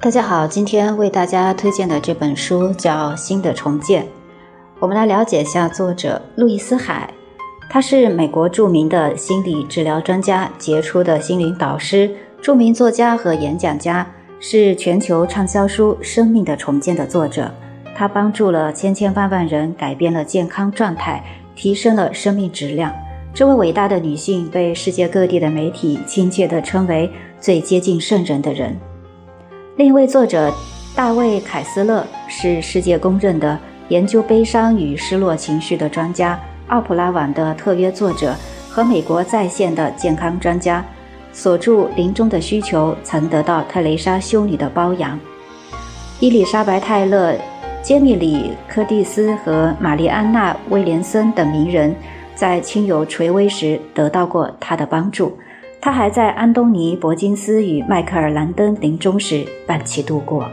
大家好，今天为大家推荐的这本书叫《新的重建》。我们来了解一下作者路易斯·海，他是美国著名的心理治疗专家、杰出的心灵导师、著名作家和演讲家，是全球畅销书《生命的重建》的作者。他帮助了千千万万人改变了健康状态，提升了生命质量。这位伟大的女性被世界各地的媒体亲切地称为最接近圣人的人。另一位作者大卫·凯斯勒是世界公认的。研究悲伤与失落情绪的专家，奥普拉网的特约作者和美国在线的健康专家，所著《临终的需求》曾得到特蕾莎修女的褒扬。伊丽莎白·泰勒、杰米里·柯蒂斯和玛丽安娜·威廉森等名人，在亲友垂危时得到过他的帮助。他还在安东尼·伯金斯与迈克尔·兰登临终时伴其度过。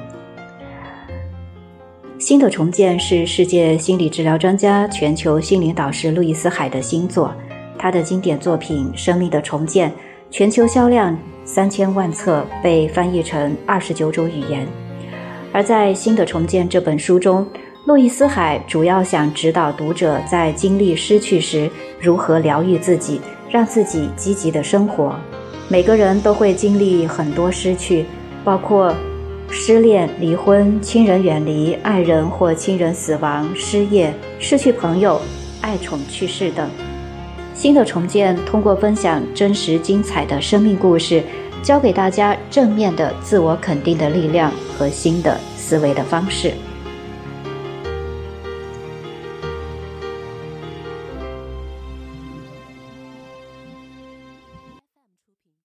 新的重建是世界心理治疗专家、全球心灵导师路易斯·海的新作。他的经典作品《生命的重建》全球销量三千万册，被翻译成二十九种语言。而在《新的重建》这本书中，路易斯·海主要想指导读者在经历失去时如何疗愈自己，让自己积极的生活。每个人都会经历很多失去，包括。失恋、离婚、亲人远离、爱人或亲人死亡、失业、失去朋友、爱宠去世等。新的重建通过分享真实精彩的生命故事，教给大家正面的自我肯定的力量和新的思维的方式。